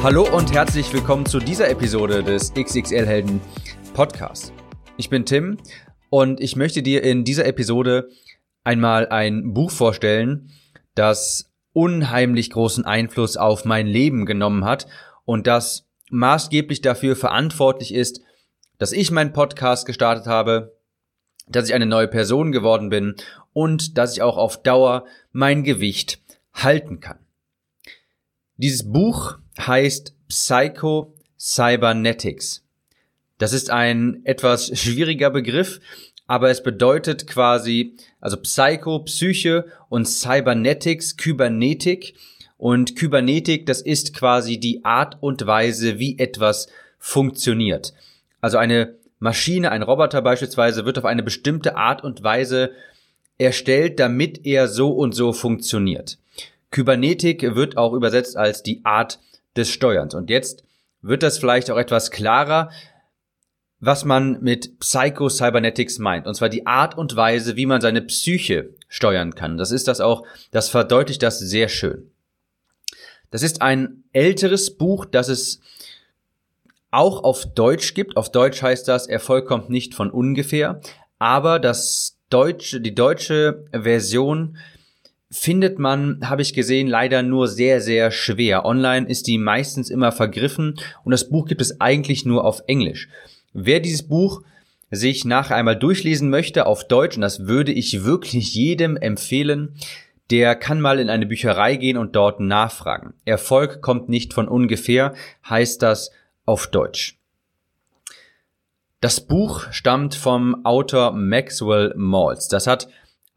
Hallo und herzlich willkommen zu dieser Episode des XXL Helden Podcasts. Ich bin Tim und ich möchte dir in dieser Episode einmal ein Buch vorstellen, das unheimlich großen Einfluss auf mein Leben genommen hat und das maßgeblich dafür verantwortlich ist, dass ich meinen Podcast gestartet habe, dass ich eine neue Person geworden bin und dass ich auch auf Dauer mein Gewicht halten kann. Dieses Buch heißt Psycho Cybernetics. Das ist ein etwas schwieriger Begriff, aber es bedeutet quasi, also Psycho, Psyche und Cybernetics, Kybernetik. Und Kybernetik, das ist quasi die Art und Weise, wie etwas funktioniert. Also eine Maschine, ein Roboter beispielsweise, wird auf eine bestimmte Art und Weise erstellt, damit er so und so funktioniert. Kybernetik wird auch übersetzt als die Art des Steuerns. Und jetzt wird das vielleicht auch etwas klarer, was man mit Psycho-Cybernetics meint. Und zwar die Art und Weise, wie man seine Psyche steuern kann. Das ist das auch, das verdeutlicht das sehr schön. Das ist ein älteres Buch, das es auch auf Deutsch gibt. Auf Deutsch heißt das, Erfolg kommt nicht von ungefähr. Aber das deutsche, die deutsche Version findet man, habe ich gesehen, leider nur sehr, sehr schwer. Online ist die meistens immer vergriffen und das Buch gibt es eigentlich nur auf Englisch. Wer dieses Buch sich nachher einmal durchlesen möchte auf Deutsch, und das würde ich wirklich jedem empfehlen, der kann mal in eine Bücherei gehen und dort nachfragen. Erfolg kommt nicht von ungefähr, heißt das auf Deutsch. Das Buch stammt vom Autor Maxwell Maltz. Das hat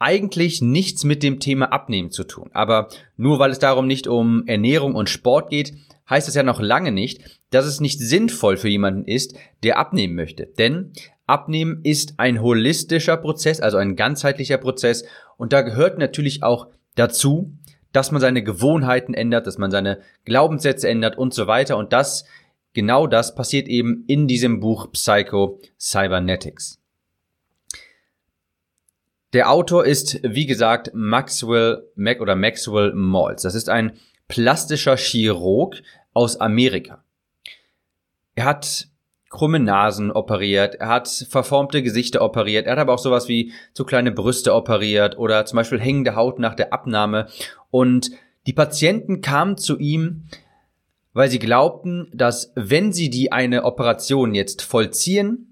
eigentlich nichts mit dem Thema Abnehmen zu tun. Aber nur weil es darum nicht um Ernährung und Sport geht, heißt es ja noch lange nicht, dass es nicht sinnvoll für jemanden ist, der abnehmen möchte. Denn Abnehmen ist ein holistischer Prozess, also ein ganzheitlicher Prozess. Und da gehört natürlich auch dazu, dass man seine Gewohnheiten ändert, dass man seine Glaubenssätze ändert und so weiter. Und das, genau das passiert eben in diesem Buch Psycho Cybernetics. Der Autor ist, wie gesagt, Maxwell Mac oder Maxwell Maltz. Das ist ein plastischer Chirurg aus Amerika. Er hat krumme Nasen operiert, er hat verformte Gesichter operiert, er hat aber auch sowas wie zu kleine Brüste operiert oder zum Beispiel hängende Haut nach der Abnahme. Und die Patienten kamen zu ihm, weil sie glaubten, dass wenn sie die eine Operation jetzt vollziehen,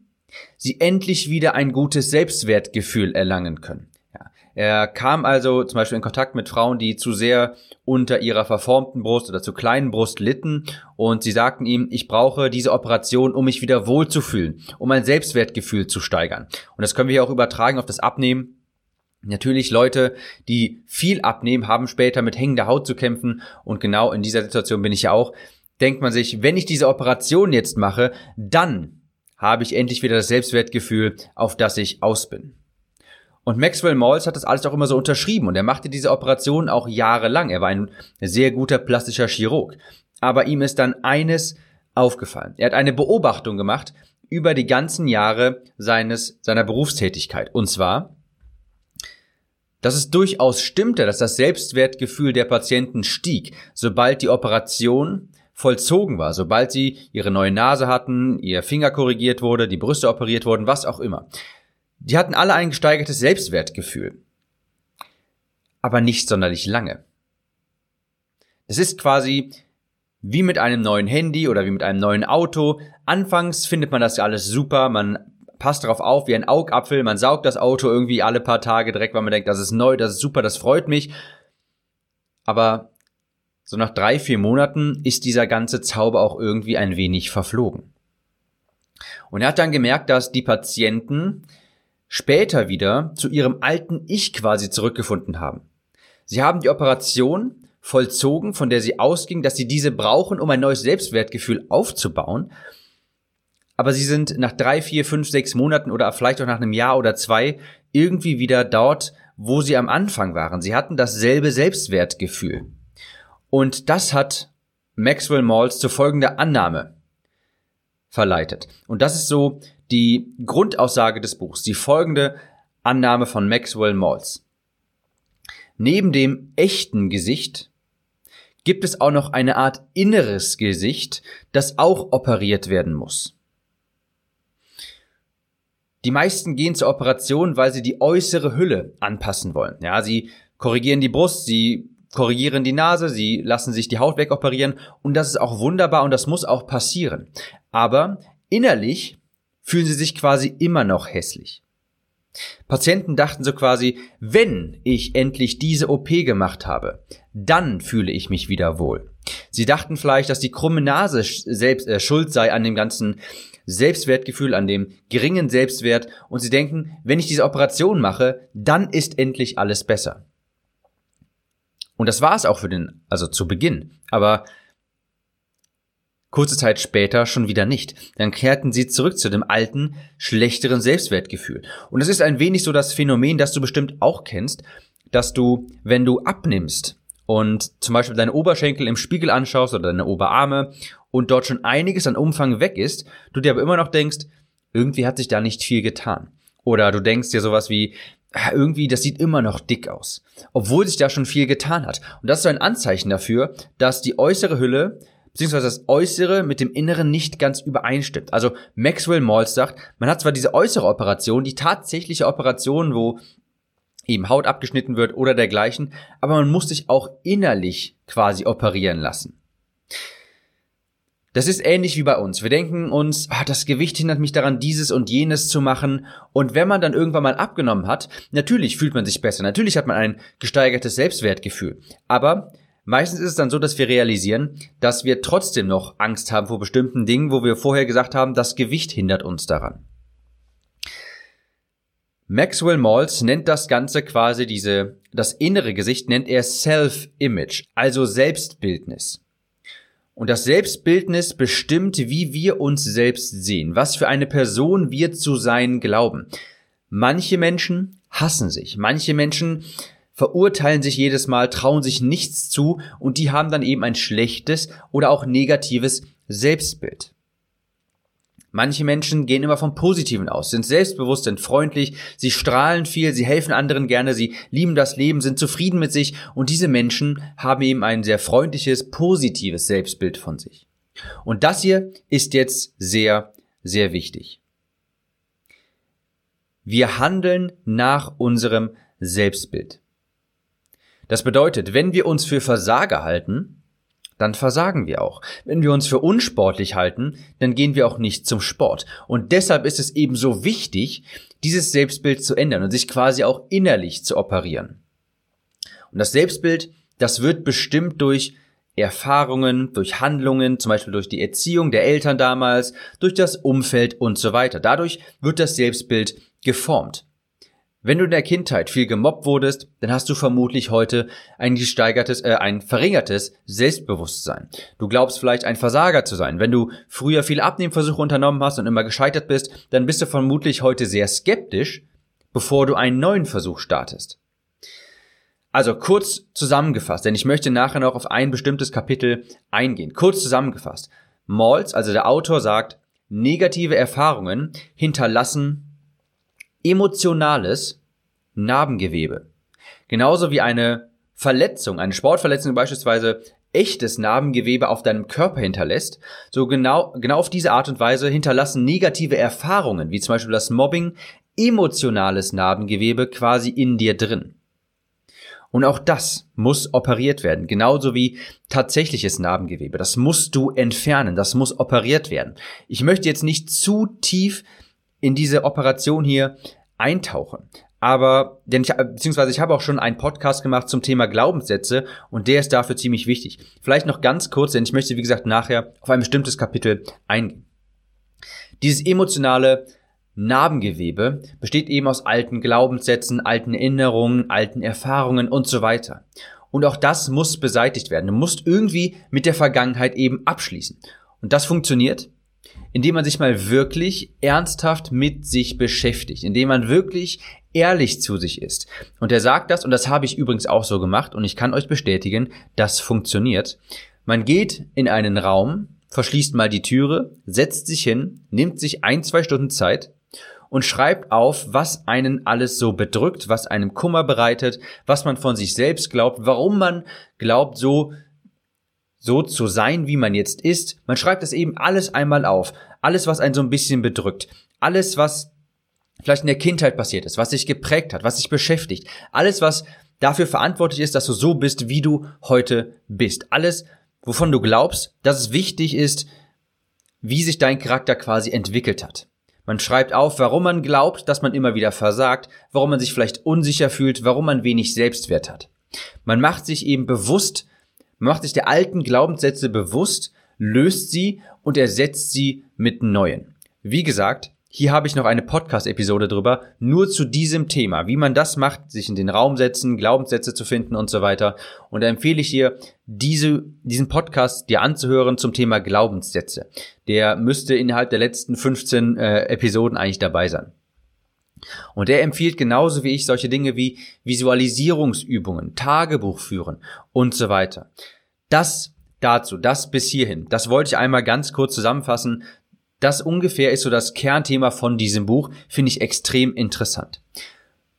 sie endlich wieder ein gutes Selbstwertgefühl erlangen können. Ja. Er kam also zum Beispiel in Kontakt mit Frauen, die zu sehr unter ihrer verformten Brust oder zu kleinen Brust litten und sie sagten ihm, ich brauche diese Operation, um mich wieder wohlzufühlen, um mein Selbstwertgefühl zu steigern. Und das können wir auch übertragen auf das Abnehmen. Natürlich Leute, die viel abnehmen, haben später mit hängender Haut zu kämpfen und genau in dieser Situation bin ich ja auch. Denkt man sich, wenn ich diese Operation jetzt mache, dann habe ich endlich wieder das Selbstwertgefühl, auf das ich aus bin. Und Maxwell Maltz hat das alles auch immer so unterschrieben und er machte diese Operation auch jahrelang. Er war ein sehr guter plastischer Chirurg. Aber ihm ist dann eines aufgefallen. Er hat eine Beobachtung gemacht über die ganzen Jahre seines, seiner Berufstätigkeit. Und zwar, dass es durchaus stimmte, dass das Selbstwertgefühl der Patienten stieg, sobald die Operation vollzogen war, sobald sie ihre neue Nase hatten, ihr Finger korrigiert wurde, die Brüste operiert wurden, was auch immer. Die hatten alle ein gesteigertes Selbstwertgefühl. Aber nicht sonderlich lange. Es ist quasi wie mit einem neuen Handy oder wie mit einem neuen Auto. Anfangs findet man das alles super, man passt darauf auf wie ein Augapfel, man saugt das Auto irgendwie alle paar Tage direkt, weil man denkt, das ist neu, das ist super, das freut mich. Aber so nach drei, vier Monaten ist dieser ganze Zauber auch irgendwie ein wenig verflogen. Und er hat dann gemerkt, dass die Patienten später wieder zu ihrem alten Ich quasi zurückgefunden haben. Sie haben die Operation vollzogen, von der sie ausging, dass sie diese brauchen, um ein neues Selbstwertgefühl aufzubauen. Aber sie sind nach drei, vier, fünf, sechs Monaten oder vielleicht auch nach einem Jahr oder zwei irgendwie wieder dort, wo sie am Anfang waren. Sie hatten dasselbe Selbstwertgefühl. Und das hat Maxwell Maltz zu folgender Annahme verleitet. Und das ist so die Grundaussage des Buchs, die folgende Annahme von Maxwell Maltz. Neben dem echten Gesicht gibt es auch noch eine Art inneres Gesicht, das auch operiert werden muss. Die meisten gehen zur Operation, weil sie die äußere Hülle anpassen wollen. Ja, sie korrigieren die Brust, sie korrigieren die Nase, sie lassen sich die Haut wegoperieren und das ist auch wunderbar und das muss auch passieren. Aber innerlich fühlen sie sich quasi immer noch hässlich. Patienten dachten so quasi, wenn ich endlich diese OP gemacht habe, dann fühle ich mich wieder wohl. Sie dachten vielleicht, dass die krumme Nase selbst äh, schuld sei an dem ganzen Selbstwertgefühl, an dem geringen Selbstwert und sie denken, wenn ich diese Operation mache, dann ist endlich alles besser. Und das war es auch für den, also zu Beginn. Aber kurze Zeit später schon wieder nicht. Dann kehrten sie zurück zu dem alten, schlechteren Selbstwertgefühl. Und es ist ein wenig so das Phänomen, das du bestimmt auch kennst, dass du, wenn du abnimmst und zum Beispiel deine Oberschenkel im Spiegel anschaust oder deine Oberarme und dort schon einiges an Umfang weg ist, du dir aber immer noch denkst, irgendwie hat sich da nicht viel getan. Oder du denkst dir sowas wie, irgendwie, das sieht immer noch dick aus, obwohl sich da schon viel getan hat. Und das ist so ein Anzeichen dafür, dass die äußere Hülle beziehungsweise das Äußere mit dem Inneren nicht ganz übereinstimmt. Also Maxwell Maltz sagt, man hat zwar diese äußere Operation, die tatsächliche Operation, wo eben Haut abgeschnitten wird oder dergleichen, aber man muss sich auch innerlich quasi operieren lassen. Das ist ähnlich wie bei uns. Wir denken uns, ah, das Gewicht hindert mich daran, dieses und jenes zu machen. Und wenn man dann irgendwann mal abgenommen hat, natürlich fühlt man sich besser. Natürlich hat man ein gesteigertes Selbstwertgefühl. Aber meistens ist es dann so, dass wir realisieren, dass wir trotzdem noch Angst haben vor bestimmten Dingen, wo wir vorher gesagt haben, das Gewicht hindert uns daran. Maxwell Maltz nennt das Ganze quasi diese, das innere Gesicht nennt er Self-Image, also Selbstbildnis. Und das Selbstbildnis bestimmt, wie wir uns selbst sehen, was für eine Person wir zu sein glauben. Manche Menschen hassen sich, manche Menschen verurteilen sich jedes Mal, trauen sich nichts zu und die haben dann eben ein schlechtes oder auch negatives Selbstbild. Manche Menschen gehen immer vom Positiven aus, sind selbstbewusst, sind freundlich, sie strahlen viel, sie helfen anderen gerne, sie lieben das Leben, sind zufrieden mit sich und diese Menschen haben eben ein sehr freundliches, positives Selbstbild von sich. Und das hier ist jetzt sehr, sehr wichtig. Wir handeln nach unserem Selbstbild. Das bedeutet, wenn wir uns für Versager halten, dann versagen wir auch. Wenn wir uns für unsportlich halten, dann gehen wir auch nicht zum Sport. Und deshalb ist es eben so wichtig, dieses Selbstbild zu ändern und sich quasi auch innerlich zu operieren. Und das Selbstbild, das wird bestimmt durch Erfahrungen, durch Handlungen, zum Beispiel durch die Erziehung der Eltern damals, durch das Umfeld und so weiter. Dadurch wird das Selbstbild geformt. Wenn du in der Kindheit viel gemobbt wurdest, dann hast du vermutlich heute ein gesteigertes, äh, ein verringertes Selbstbewusstsein. Du glaubst vielleicht ein Versager zu sein. Wenn du früher viele Abnehmversuche unternommen hast und immer gescheitert bist, dann bist du vermutlich heute sehr skeptisch, bevor du einen neuen Versuch startest. Also kurz zusammengefasst, denn ich möchte nachher noch auf ein bestimmtes Kapitel eingehen. Kurz zusammengefasst. Maltz, also der Autor, sagt, negative Erfahrungen hinterlassen emotionales Narbengewebe. Genauso wie eine Verletzung, eine Sportverletzung beispielsweise echtes Narbengewebe auf deinem Körper hinterlässt, so genau, genau auf diese Art und Weise hinterlassen negative Erfahrungen, wie zum Beispiel das Mobbing, emotionales Narbengewebe quasi in dir drin. Und auch das muss operiert werden, genauso wie tatsächliches Narbengewebe. Das musst du entfernen, das muss operiert werden. Ich möchte jetzt nicht zu tief in diese Operation hier eintauchen. Aber, denn ich, beziehungsweise ich habe auch schon einen Podcast gemacht zum Thema Glaubenssätze und der ist dafür ziemlich wichtig. Vielleicht noch ganz kurz, denn ich möchte, wie gesagt, nachher auf ein bestimmtes Kapitel eingehen. Dieses emotionale Narbengewebe besteht eben aus alten Glaubenssätzen, alten Erinnerungen, alten Erfahrungen und so weiter. Und auch das muss beseitigt werden. Du musst irgendwie mit der Vergangenheit eben abschließen. Und das funktioniert, indem man sich mal wirklich ernsthaft mit sich beschäftigt, indem man wirklich ehrlich zu sich ist. Und er sagt das, und das habe ich übrigens auch so gemacht, und ich kann euch bestätigen, das funktioniert. Man geht in einen Raum, verschließt mal die Türe, setzt sich hin, nimmt sich ein, zwei Stunden Zeit und schreibt auf, was einen alles so bedrückt, was einem Kummer bereitet, was man von sich selbst glaubt, warum man glaubt, so so zu sein, wie man jetzt ist. Man schreibt das eben alles einmal auf. Alles, was einen so ein bisschen bedrückt. Alles, was vielleicht in der Kindheit passiert ist, was sich geprägt hat, was sich beschäftigt. Alles, was dafür verantwortlich ist, dass du so bist, wie du heute bist. Alles, wovon du glaubst, dass es wichtig ist, wie sich dein Charakter quasi entwickelt hat. Man schreibt auf, warum man glaubt, dass man immer wieder versagt, warum man sich vielleicht unsicher fühlt, warum man wenig Selbstwert hat. Man macht sich eben bewusst, macht sich der alten Glaubenssätze bewusst, löst sie und ersetzt sie mit neuen. Wie gesagt, hier habe ich noch eine Podcast-Episode drüber, nur zu diesem Thema, wie man das macht, sich in den Raum setzen, Glaubenssätze zu finden und so weiter. Und da empfehle ich dir, diese, diesen Podcast dir anzuhören zum Thema Glaubenssätze. Der müsste innerhalb der letzten 15 äh, Episoden eigentlich dabei sein. Und er empfiehlt genauso wie ich solche Dinge wie Visualisierungsübungen, Tagebuch führen und so weiter. Das dazu, das bis hierhin. Das wollte ich einmal ganz kurz zusammenfassen. Das ungefähr ist so das Kernthema von diesem Buch, finde ich extrem interessant.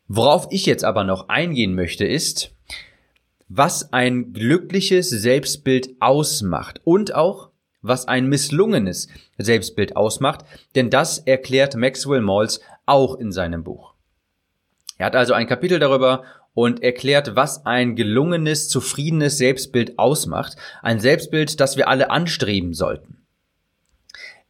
Worauf ich jetzt aber noch eingehen möchte, ist, was ein glückliches Selbstbild ausmacht und auch, was ein misslungenes Selbstbild ausmacht, denn das erklärt Maxwell Maltz auch in seinem Buch. Er hat also ein Kapitel darüber und erklärt, was ein gelungenes, zufriedenes Selbstbild ausmacht. Ein Selbstbild, das wir alle anstreben sollten.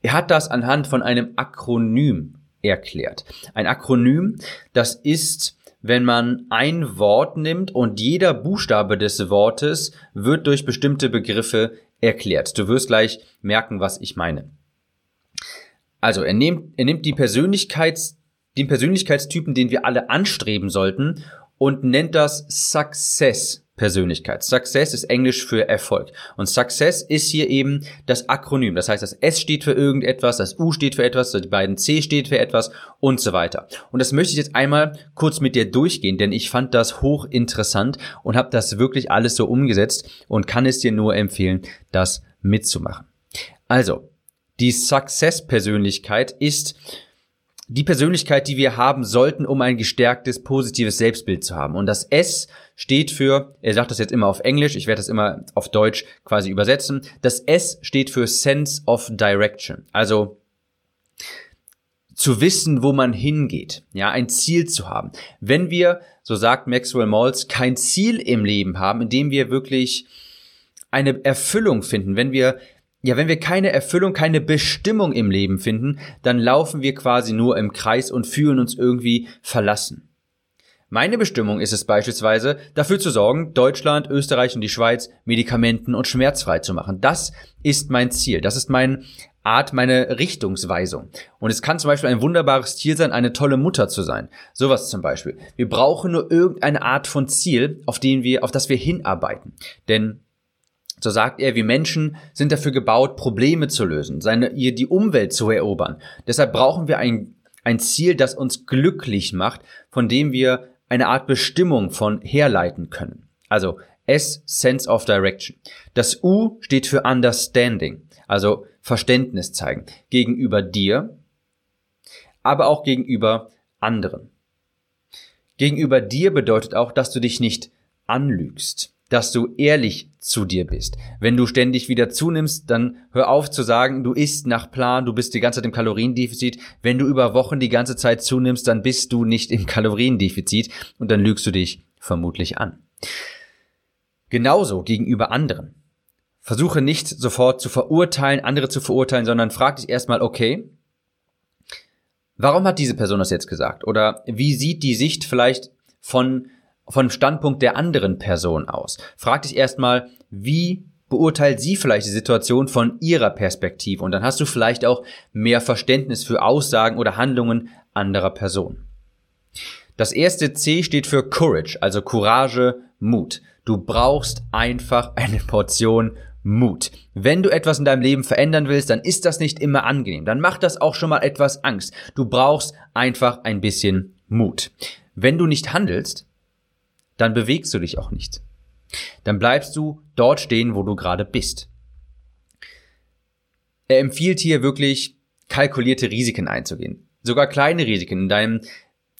Er hat das anhand von einem Akronym erklärt. Ein Akronym, das ist, wenn man ein Wort nimmt und jeder Buchstabe des Wortes wird durch bestimmte Begriffe erklärt. Du wirst gleich merken, was ich meine. Also er nimmt, er nimmt die Persönlichkeits, den Persönlichkeitstypen, den wir alle anstreben sollten, und nennt das Success Persönlichkeit. Success ist Englisch für Erfolg. Und Success ist hier eben das Akronym. Das heißt, das S steht für irgendetwas, das U steht für etwas, die beiden C steht für etwas und so weiter. Und das möchte ich jetzt einmal kurz mit dir durchgehen, denn ich fand das hochinteressant und habe das wirklich alles so umgesetzt und kann es dir nur empfehlen, das mitzumachen. Also, die Success-Persönlichkeit ist die Persönlichkeit, die wir haben sollten, um ein gestärktes, positives Selbstbild zu haben. Und das S steht für, er sagt das jetzt immer auf Englisch, ich werde das immer auf Deutsch quasi übersetzen. Das S steht für Sense of Direction. Also zu wissen, wo man hingeht, ja, ein Ziel zu haben. Wenn wir, so sagt Maxwell Maltz, kein Ziel im Leben haben, in dem wir wirklich eine Erfüllung finden, wenn wir ja, wenn wir keine Erfüllung, keine Bestimmung im Leben finden, dann laufen wir quasi nur im Kreis und fühlen uns irgendwie verlassen. Meine Bestimmung ist es beispielsweise, dafür zu sorgen, Deutschland, Österreich und die Schweiz medikamenten- und schmerzfrei zu machen. Das ist mein Ziel. Das ist mein Art, meine Richtungsweisung. Und es kann zum Beispiel ein wunderbares Ziel sein, eine tolle Mutter zu sein. Sowas zum Beispiel. Wir brauchen nur irgendeine Art von Ziel, auf den wir, auf das wir hinarbeiten. Denn so sagt er, wir Menschen sind dafür gebaut, Probleme zu lösen, seine, ihr die Umwelt zu erobern. Deshalb brauchen wir ein, ein Ziel, das uns glücklich macht, von dem wir eine Art Bestimmung von herleiten können. Also S, Sense of Direction. Das U steht für Understanding, also Verständnis zeigen gegenüber dir, aber auch gegenüber anderen. Gegenüber dir bedeutet auch, dass du dich nicht anlügst dass du ehrlich zu dir bist. Wenn du ständig wieder zunimmst, dann hör auf zu sagen, du isst nach Plan, du bist die ganze Zeit im Kaloriendefizit. Wenn du über Wochen die ganze Zeit zunimmst, dann bist du nicht im Kaloriendefizit und dann lügst du dich vermutlich an. Genauso gegenüber anderen. Versuche nicht sofort zu verurteilen, andere zu verurteilen, sondern frag dich erstmal, okay, warum hat diese Person das jetzt gesagt? Oder wie sieht die Sicht vielleicht von von Standpunkt der anderen Person aus. Frag dich erstmal, wie beurteilt sie vielleicht die Situation von ihrer Perspektive und dann hast du vielleicht auch mehr Verständnis für Aussagen oder Handlungen anderer Personen. Das erste C steht für Courage, also Courage, Mut. Du brauchst einfach eine Portion Mut. Wenn du etwas in deinem Leben verändern willst, dann ist das nicht immer angenehm. Dann macht das auch schon mal etwas Angst. Du brauchst einfach ein bisschen Mut. Wenn du nicht handelst, dann bewegst du dich auch nicht. Dann bleibst du dort stehen, wo du gerade bist. Er empfiehlt hier wirklich kalkulierte Risiken einzugehen. Sogar kleine Risiken in deinem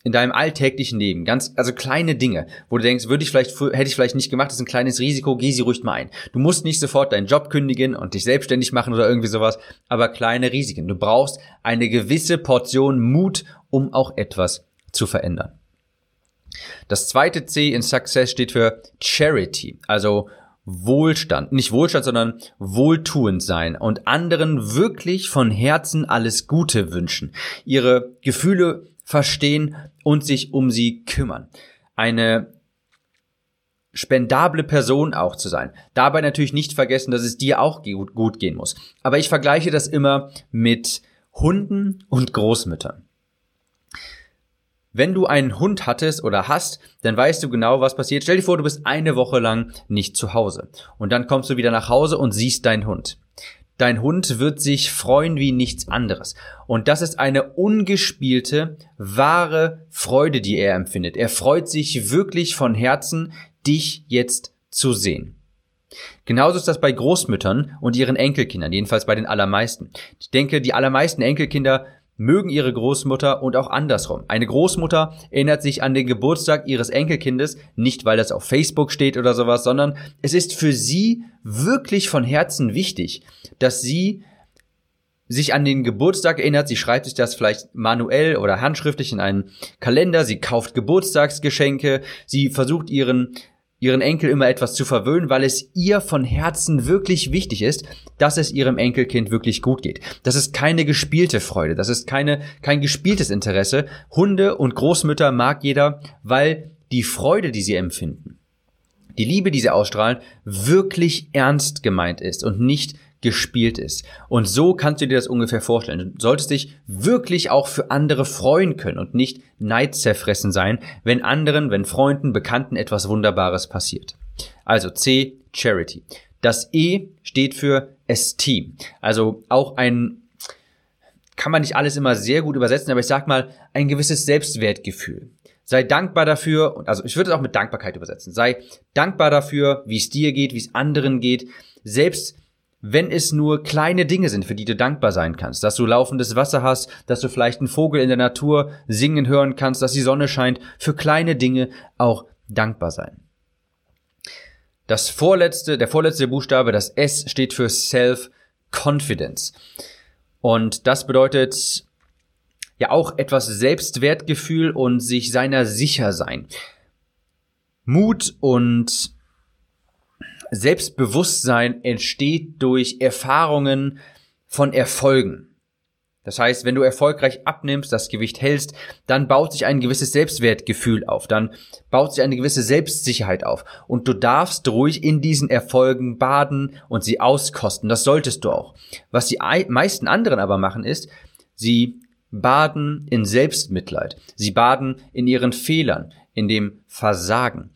in deinem alltäglichen Leben, ganz, also kleine Dinge, wo du denkst, würde ich vielleicht, hätte ich vielleicht nicht gemacht, das ist ein kleines Risiko, geh sie ruhig mal ein. Du musst nicht sofort deinen Job kündigen und dich selbstständig machen oder irgendwie sowas, aber kleine Risiken. Du brauchst eine gewisse Portion Mut, um auch etwas zu verändern. Das zweite C in Success steht für Charity, also Wohlstand, nicht Wohlstand, sondern wohltuend sein und anderen wirklich von Herzen alles Gute wünschen, ihre Gefühle verstehen und sich um sie kümmern. Eine spendable Person auch zu sein. Dabei natürlich nicht vergessen, dass es dir auch gut, gehen muss. Aber ich vergleiche das immer mit Hunden und Großmüttern. Wenn du einen Hund hattest oder hast, dann weißt du genau, was passiert. Stell dir vor, du bist eine Woche lang nicht zu Hause. Und dann kommst du wieder nach Hause und siehst deinen Hund. Dein Hund wird sich freuen wie nichts anderes. Und das ist eine ungespielte, wahre Freude, die er empfindet. Er freut sich wirklich von Herzen, dich jetzt zu sehen. Genauso ist das bei Großmüttern und ihren Enkelkindern, jedenfalls bei den allermeisten. Ich denke, die allermeisten Enkelkinder mögen ihre Großmutter und auch andersrum. Eine Großmutter erinnert sich an den Geburtstag ihres Enkelkindes, nicht weil das auf Facebook steht oder sowas, sondern es ist für sie wirklich von Herzen wichtig, dass sie sich an den Geburtstag erinnert, sie schreibt sich das vielleicht manuell oder handschriftlich in einen Kalender, sie kauft Geburtstagsgeschenke, sie versucht ihren ihren Enkel immer etwas zu verwöhnen, weil es ihr von Herzen wirklich wichtig ist, dass es ihrem Enkelkind wirklich gut geht. Das ist keine gespielte Freude, das ist keine, kein gespieltes Interesse. Hunde und Großmütter mag jeder, weil die Freude, die sie empfinden, die Liebe, die sie ausstrahlen, wirklich ernst gemeint ist und nicht gespielt ist. Und so kannst du dir das ungefähr vorstellen. Du solltest dich wirklich auch für andere freuen können und nicht neidzerfressen sein, wenn anderen, wenn Freunden, Bekannten etwas Wunderbares passiert. Also C, Charity. Das E steht für Esteem. Also auch ein kann man nicht alles immer sehr gut übersetzen, aber ich sag mal, ein gewisses Selbstwertgefühl. Sei dankbar dafür, also ich würde es auch mit Dankbarkeit übersetzen. Sei dankbar dafür, wie es dir geht, wie es anderen geht. Selbst wenn es nur kleine Dinge sind, für die du dankbar sein kannst, dass du laufendes Wasser hast, dass du vielleicht einen Vogel in der Natur singen hören kannst, dass die Sonne scheint, für kleine Dinge auch dankbar sein. Das vorletzte, der vorletzte Buchstabe, das S steht für Self-Confidence. Und das bedeutet ja auch etwas Selbstwertgefühl und sich seiner sicher sein. Mut und Selbstbewusstsein entsteht durch Erfahrungen von Erfolgen. Das heißt, wenn du erfolgreich abnimmst, das Gewicht hältst, dann baut sich ein gewisses Selbstwertgefühl auf, dann baut sich eine gewisse Selbstsicherheit auf. Und du darfst ruhig in diesen Erfolgen baden und sie auskosten. Das solltest du auch. Was die meisten anderen aber machen, ist, sie baden in Selbstmitleid. Sie baden in ihren Fehlern, in dem Versagen.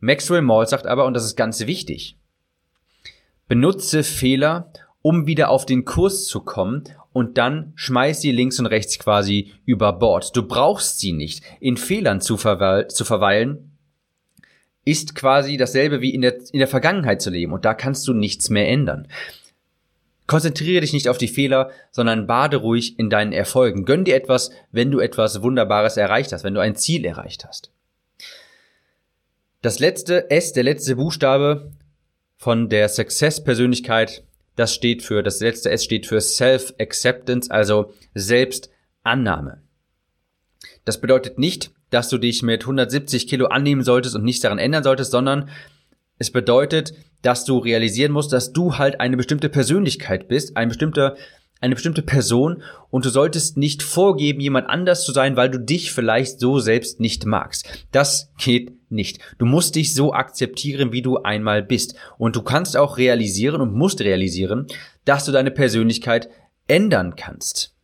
Maxwell Mall sagt aber, und das ist ganz wichtig, benutze Fehler, um wieder auf den Kurs zu kommen und dann schmeiß sie links und rechts quasi über Bord. Du brauchst sie nicht. In Fehlern zu, verweil zu verweilen ist quasi dasselbe wie in der, in der Vergangenheit zu leben und da kannst du nichts mehr ändern. Konzentriere dich nicht auf die Fehler, sondern bade ruhig in deinen Erfolgen. Gönn dir etwas, wenn du etwas Wunderbares erreicht hast, wenn du ein Ziel erreicht hast. Das letzte S, der letzte Buchstabe von der Success-Persönlichkeit, das steht für, das letzte S steht für Self-Acceptance, also Selbstannahme. Das bedeutet nicht, dass du dich mit 170 Kilo annehmen solltest und nichts daran ändern solltest, sondern es bedeutet, dass du realisieren musst, dass du halt eine bestimmte Persönlichkeit bist, ein bestimmter eine bestimmte Person und du solltest nicht vorgeben, jemand anders zu sein, weil du dich vielleicht so selbst nicht magst. Das geht nicht. Du musst dich so akzeptieren, wie du einmal bist. Und du kannst auch realisieren und musst realisieren, dass du deine Persönlichkeit ändern kannst.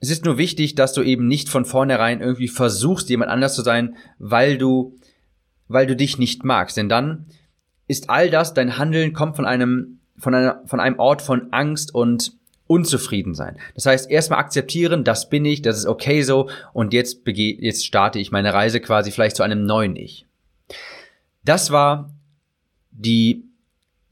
Es ist nur wichtig, dass du eben nicht von vornherein irgendwie versuchst, jemand anders zu sein, weil du weil du dich nicht magst. Denn dann ist all das, dein Handeln kommt von einem, von einer, von einem Ort von Angst und unzufrieden sein. Das heißt, erstmal akzeptieren, das bin ich, das ist okay so und jetzt bege jetzt starte ich meine Reise quasi vielleicht zu einem neuen Ich. Das war die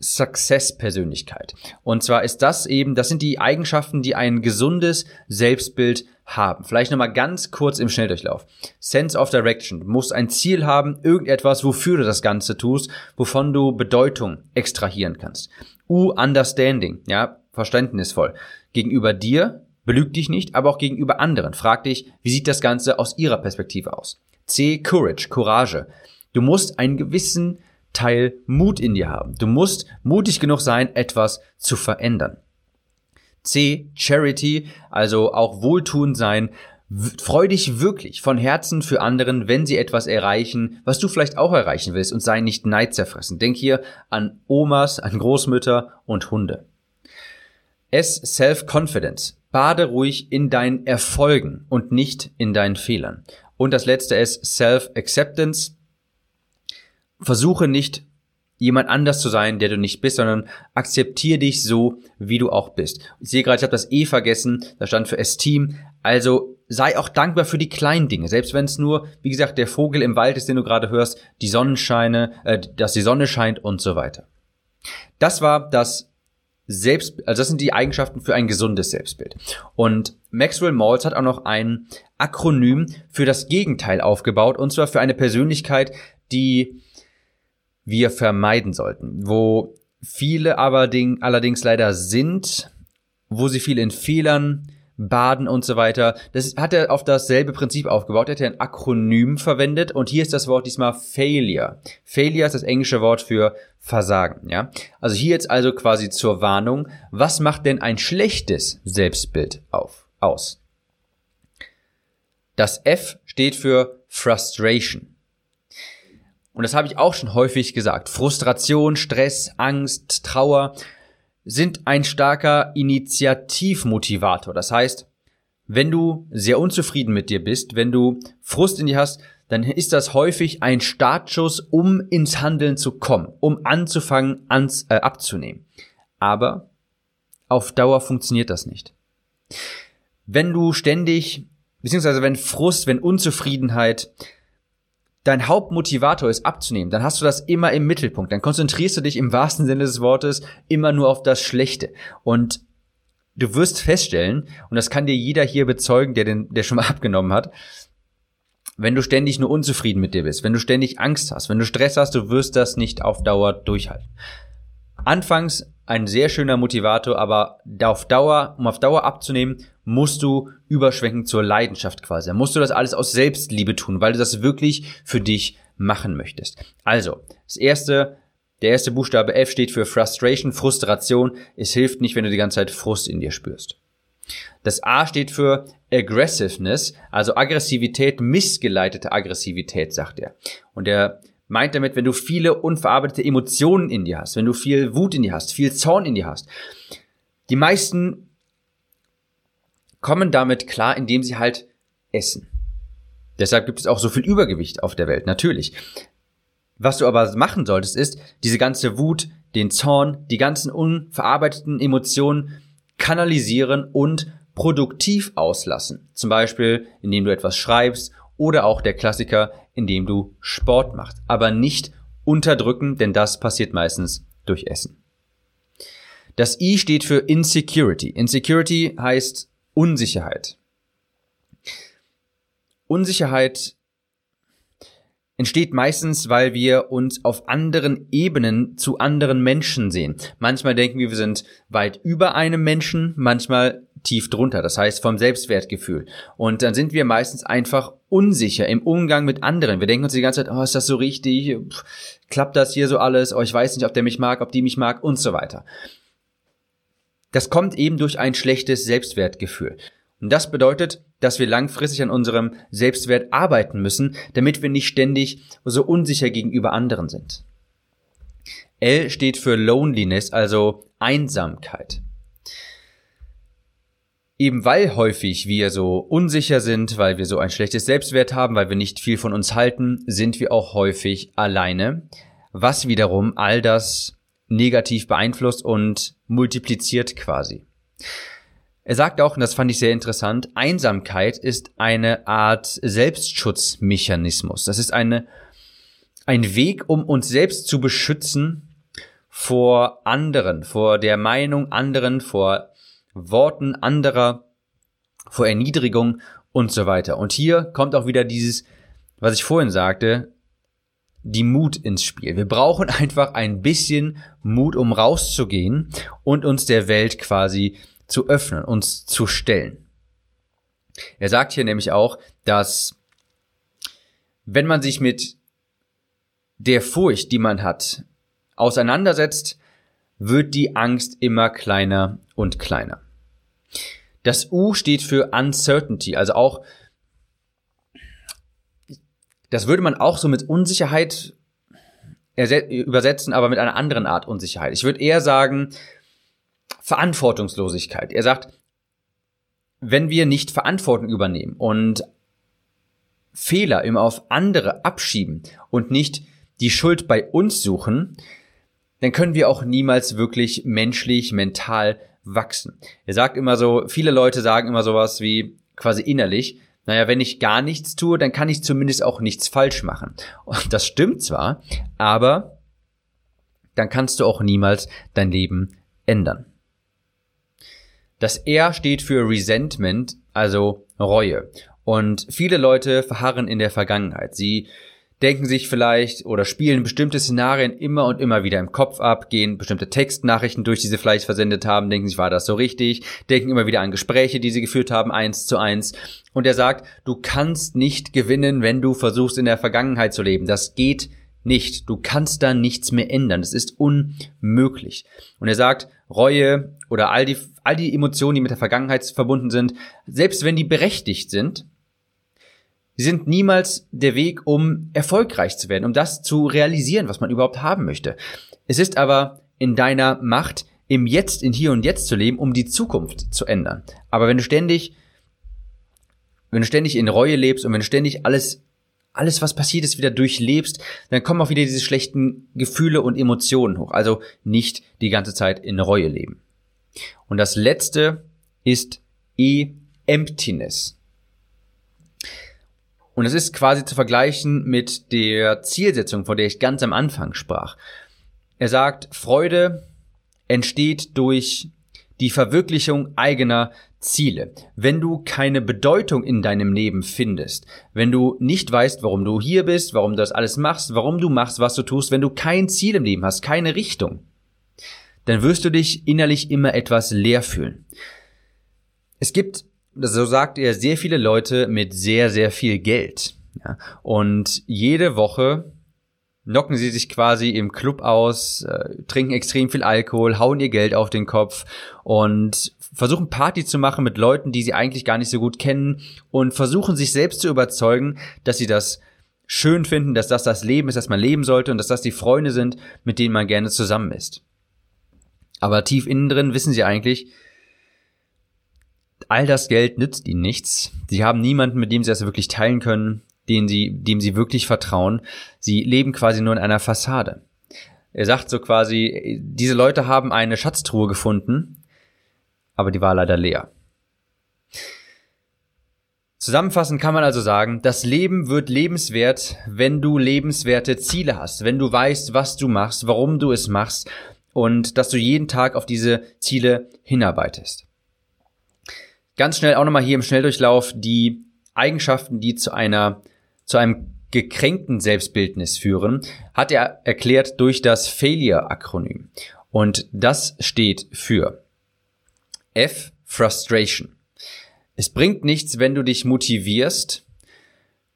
Success-Persönlichkeit. Und zwar ist das eben, das sind die Eigenschaften, die ein gesundes Selbstbild haben. Vielleicht nochmal ganz kurz im Schnelldurchlauf. Sense of Direction. Du musst ein Ziel haben, irgendetwas, wofür du das Ganze tust, wovon du Bedeutung extrahieren kannst. U, Understanding. Ja, verständnisvoll. Gegenüber dir, belüg dich nicht, aber auch gegenüber anderen. Frag dich, wie sieht das Ganze aus ihrer Perspektive aus? C, Courage, Courage. Du musst einen gewissen Teil Mut in dir haben. Du musst mutig genug sein, etwas zu verändern. C, Charity, also auch wohltuend sein. Freu dich wirklich von Herzen für anderen, wenn sie etwas erreichen, was du vielleicht auch erreichen willst und sei nicht neidzerfressen. Denk hier an Omas, an Großmütter und Hunde. S. Self-Confidence. Bade ruhig in deinen Erfolgen und nicht in deinen Fehlern. Und das letzte ist Self-Acceptance. Versuche nicht jemand anders zu sein, der du nicht bist, sondern akzeptiere dich so, wie du auch bist. Ich sehe gerade, ich habe das E vergessen, das stand für Esteem. Also sei auch dankbar für die kleinen Dinge, selbst wenn es nur, wie gesagt, der Vogel im Wald ist, den du gerade hörst, die Sonnenscheine, äh, dass die Sonne scheint und so weiter. Das war das selbst, also das sind die Eigenschaften für ein gesundes Selbstbild. Und Maxwell Maltz hat auch noch ein Akronym für das Gegenteil aufgebaut, und zwar für eine Persönlichkeit, die wir vermeiden sollten, wo viele aber allerdings leider sind, wo sie viel in Fehlern Baden und so weiter. Das hat er auf dasselbe Prinzip aufgebaut. Er hat ein Akronym verwendet und hier ist das Wort diesmal Failure. Failure ist das englische Wort für Versagen, ja. Also hier jetzt also quasi zur Warnung. Was macht denn ein schlechtes Selbstbild auf, aus? Das F steht für Frustration. Und das habe ich auch schon häufig gesagt. Frustration, Stress, Angst, Trauer sind ein starker Initiativmotivator. Das heißt, wenn du sehr unzufrieden mit dir bist, wenn du Frust in dir hast, dann ist das häufig ein Startschuss, um ins Handeln zu kommen, um anzufangen, ans, äh, abzunehmen. Aber auf Dauer funktioniert das nicht. Wenn du ständig, beziehungsweise wenn Frust, wenn Unzufriedenheit dein Hauptmotivator ist abzunehmen, dann hast du das immer im Mittelpunkt. Dann konzentrierst du dich im wahrsten Sinne des Wortes immer nur auf das Schlechte. Und du wirst feststellen, und das kann dir jeder hier bezeugen, der, den, der schon mal abgenommen hat, wenn du ständig nur unzufrieden mit dir bist, wenn du ständig Angst hast, wenn du Stress hast, du wirst das nicht auf Dauer durchhalten. Anfangs ein sehr schöner Motivator, aber auf Dauer, um auf Dauer abzunehmen, musst du überschwenken zur Leidenschaft quasi. Musst du das alles aus Selbstliebe tun, weil du das wirklich für dich machen möchtest. Also, das erste, der erste Buchstabe F steht für Frustration, Frustration. Es hilft nicht, wenn du die ganze Zeit Frust in dir spürst. Das A steht für Aggressiveness, also Aggressivität, missgeleitete Aggressivität, sagt er. Und er meint damit, wenn du viele unverarbeitete Emotionen in dir hast, wenn du viel Wut in dir hast, viel Zorn in dir hast. Die meisten kommen damit klar, indem sie halt essen. Deshalb gibt es auch so viel Übergewicht auf der Welt, natürlich. Was du aber machen solltest, ist, diese ganze Wut, den Zorn, die ganzen unverarbeiteten Emotionen kanalisieren und produktiv auslassen. Zum Beispiel, indem du etwas schreibst oder auch der Klassiker, indem du Sport machst. Aber nicht unterdrücken, denn das passiert meistens durch Essen. Das I steht für Insecurity. Insecurity heißt Unsicherheit. Unsicherheit entsteht meistens, weil wir uns auf anderen Ebenen zu anderen Menschen sehen. Manchmal denken wir, wir sind weit über einem Menschen, manchmal tief drunter, das heißt vom Selbstwertgefühl. Und dann sind wir meistens einfach unsicher im Umgang mit anderen. Wir denken uns die ganze Zeit, oh, ist das so richtig? Pff, klappt das hier so alles? Oh, ich weiß nicht, ob der mich mag, ob die mich mag und so weiter. Das kommt eben durch ein schlechtes Selbstwertgefühl. Und das bedeutet, dass wir langfristig an unserem Selbstwert arbeiten müssen, damit wir nicht ständig so unsicher gegenüber anderen sind. L steht für Loneliness, also Einsamkeit. Eben weil häufig wir so unsicher sind, weil wir so ein schlechtes Selbstwert haben, weil wir nicht viel von uns halten, sind wir auch häufig alleine, was wiederum all das negativ beeinflusst und multipliziert quasi. Er sagt auch, und das fand ich sehr interessant, Einsamkeit ist eine Art Selbstschutzmechanismus. Das ist eine, ein Weg, um uns selbst zu beschützen vor anderen, vor der Meinung anderen, vor Worten anderer, vor Erniedrigung und so weiter. Und hier kommt auch wieder dieses, was ich vorhin sagte, die Mut ins Spiel. Wir brauchen einfach ein bisschen Mut, um rauszugehen und uns der Welt quasi zu öffnen, uns zu stellen. Er sagt hier nämlich auch, dass wenn man sich mit der Furcht, die man hat, auseinandersetzt, wird die Angst immer kleiner und kleiner. Das U steht für Uncertainty, also auch, das würde man auch so mit Unsicherheit übersetzen, aber mit einer anderen Art Unsicherheit. Ich würde eher sagen, Verantwortungslosigkeit. Er sagt, wenn wir nicht Verantwortung übernehmen und Fehler immer auf andere abschieben und nicht die Schuld bei uns suchen, dann können wir auch niemals wirklich menschlich, mental wachsen. Er sagt immer so, viele Leute sagen immer sowas wie quasi innerlich, naja, wenn ich gar nichts tue, dann kann ich zumindest auch nichts falsch machen. Und das stimmt zwar, aber dann kannst du auch niemals dein Leben ändern. Das R steht für Resentment, also Reue. Und viele Leute verharren in der Vergangenheit. Sie denken sich vielleicht oder spielen bestimmte Szenarien immer und immer wieder im Kopf ab, gehen bestimmte Textnachrichten durch, die sie vielleicht versendet haben, denken sich, war das so richtig, denken immer wieder an Gespräche, die sie geführt haben, eins zu eins. Und er sagt, du kannst nicht gewinnen, wenn du versuchst, in der Vergangenheit zu leben. Das geht nicht. Du kannst da nichts mehr ändern. Das ist unmöglich. Und er sagt, Reue oder all die, all die Emotionen, die mit der Vergangenheit verbunden sind, selbst wenn die berechtigt sind, Sie sind niemals der Weg, um erfolgreich zu werden, um das zu realisieren, was man überhaupt haben möchte. Es ist aber in deiner Macht, im Jetzt, in Hier und Jetzt zu leben, um die Zukunft zu ändern. Aber wenn du ständig, wenn du ständig in Reue lebst und wenn du ständig alles, alles, was passiert ist, wieder durchlebst, dann kommen auch wieder diese schlechten Gefühle und Emotionen hoch. Also nicht die ganze Zeit in Reue leben. Und das letzte ist E-Emptiness. Und es ist quasi zu vergleichen mit der Zielsetzung, von der ich ganz am Anfang sprach. Er sagt, Freude entsteht durch die Verwirklichung eigener Ziele. Wenn du keine Bedeutung in deinem Leben findest, wenn du nicht weißt, warum du hier bist, warum du das alles machst, warum du machst, was du tust, wenn du kein Ziel im Leben hast, keine Richtung, dann wirst du dich innerlich immer etwas leer fühlen. Es gibt so sagt er, sehr viele Leute mit sehr, sehr viel Geld. Ja? Und jede Woche knocken sie sich quasi im Club aus, äh, trinken extrem viel Alkohol, hauen ihr Geld auf den Kopf und versuchen Party zu machen mit Leuten, die sie eigentlich gar nicht so gut kennen und versuchen sich selbst zu überzeugen, dass sie das schön finden, dass das das Leben ist, das man leben sollte und dass das die Freunde sind, mit denen man gerne zusammen ist. Aber tief innen drin wissen sie eigentlich, all das Geld nützt ihnen nichts. Sie haben niemanden, mit dem sie das wirklich teilen können, den sie, dem sie wirklich vertrauen. Sie leben quasi nur in einer Fassade. Er sagt so quasi, diese Leute haben eine Schatztruhe gefunden, aber die war leider leer. Zusammenfassend kann man also sagen, das Leben wird lebenswert, wenn du lebenswerte Ziele hast, wenn du weißt, was du machst, warum du es machst und dass du jeden Tag auf diese Ziele hinarbeitest. Ganz schnell auch nochmal hier im Schnelldurchlauf die Eigenschaften, die zu einer, zu einem gekränkten Selbstbildnis führen, hat er erklärt durch das Failure-Akronym. Und das steht für F, Frustration. Es bringt nichts, wenn du dich motivierst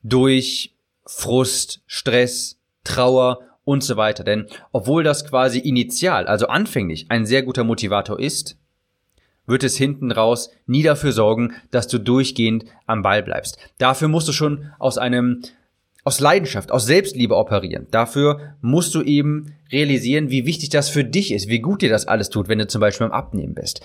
durch Frust, Stress, Trauer und so weiter. Denn obwohl das quasi initial, also anfänglich, ein sehr guter Motivator ist, wird es hinten raus nie dafür sorgen, dass du durchgehend am Ball bleibst. Dafür musst du schon aus einem aus Leidenschaft, aus Selbstliebe operieren. Dafür musst du eben realisieren, wie wichtig das für dich ist, wie gut dir das alles tut, wenn du zum Beispiel am Abnehmen bist.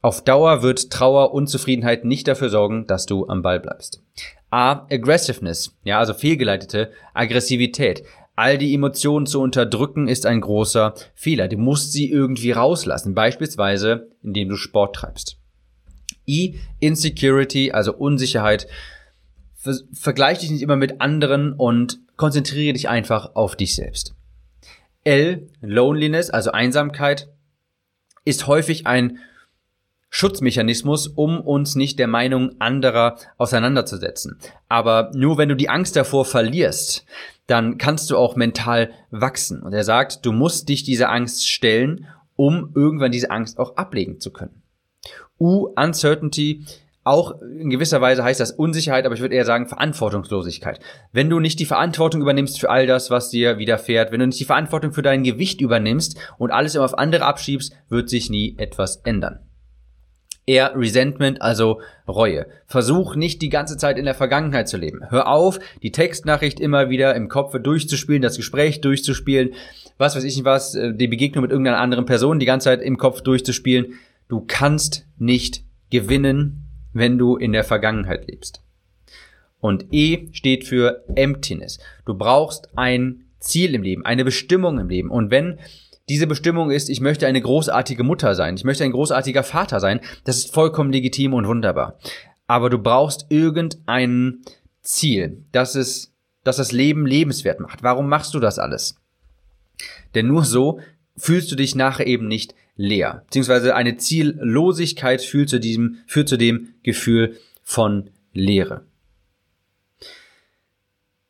Auf Dauer wird Trauer, Unzufriedenheit nicht dafür sorgen, dass du am Ball bleibst. A. Aggressiveness, ja, also fehlgeleitete Aggressivität. All die Emotionen zu unterdrücken ist ein großer Fehler. Du musst sie irgendwie rauslassen, beispielsweise indem du Sport treibst. I. Insecurity, also Unsicherheit. Ver vergleich dich nicht immer mit anderen und konzentriere dich einfach auf dich selbst. L. Loneliness, also Einsamkeit, ist häufig ein Schutzmechanismus, um uns nicht der Meinung anderer auseinanderzusetzen. Aber nur wenn du die Angst davor verlierst, dann kannst du auch mental wachsen. Und er sagt, du musst dich dieser Angst stellen, um irgendwann diese Angst auch ablegen zu können. U, Uncertainty, auch in gewisser Weise heißt das Unsicherheit, aber ich würde eher sagen Verantwortungslosigkeit. Wenn du nicht die Verantwortung übernimmst für all das, was dir widerfährt, wenn du nicht die Verantwortung für dein Gewicht übernimmst und alles immer auf andere abschiebst, wird sich nie etwas ändern eher Resentment, also Reue. Versuch nicht die ganze Zeit in der Vergangenheit zu leben. Hör auf, die Textnachricht immer wieder im Kopf durchzuspielen, das Gespräch durchzuspielen, was weiß ich nicht was, äh, die Begegnung mit irgendeiner anderen Person die ganze Zeit im Kopf durchzuspielen. Du kannst nicht gewinnen, wenn du in der Vergangenheit lebst. Und E steht für Emptiness. Du brauchst ein Ziel im Leben, eine Bestimmung im Leben. Und wenn diese Bestimmung ist, ich möchte eine großartige Mutter sein, ich möchte ein großartiger Vater sein, das ist vollkommen legitim und wunderbar. Aber du brauchst irgendein Ziel, das es, das das Leben lebenswert macht. Warum machst du das alles? Denn nur so fühlst du dich nachher eben nicht leer. Beziehungsweise eine Ziellosigkeit führt zu diesem, führt zu dem Gefühl von Leere.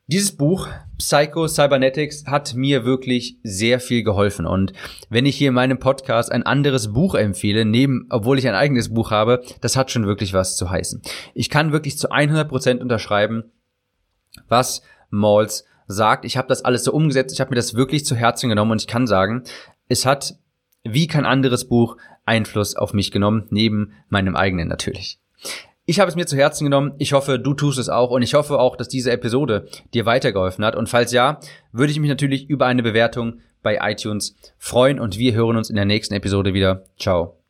Dieses Buch Psycho Cybernetics hat mir wirklich sehr viel geholfen und wenn ich hier in meinem Podcast ein anderes Buch empfehle, neben, obwohl ich ein eigenes Buch habe, das hat schon wirklich was zu heißen. Ich kann wirklich zu 100 Prozent unterschreiben, was Malls sagt. Ich habe das alles so umgesetzt, ich habe mir das wirklich zu Herzen genommen und ich kann sagen, es hat wie kein anderes Buch Einfluss auf mich genommen, neben meinem eigenen natürlich. Ich habe es mir zu Herzen genommen. Ich hoffe, du tust es auch und ich hoffe auch, dass diese Episode dir weitergeholfen hat. Und falls ja, würde ich mich natürlich über eine Bewertung bei iTunes freuen und wir hören uns in der nächsten Episode wieder. Ciao.